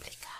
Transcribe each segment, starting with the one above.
aplicar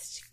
It's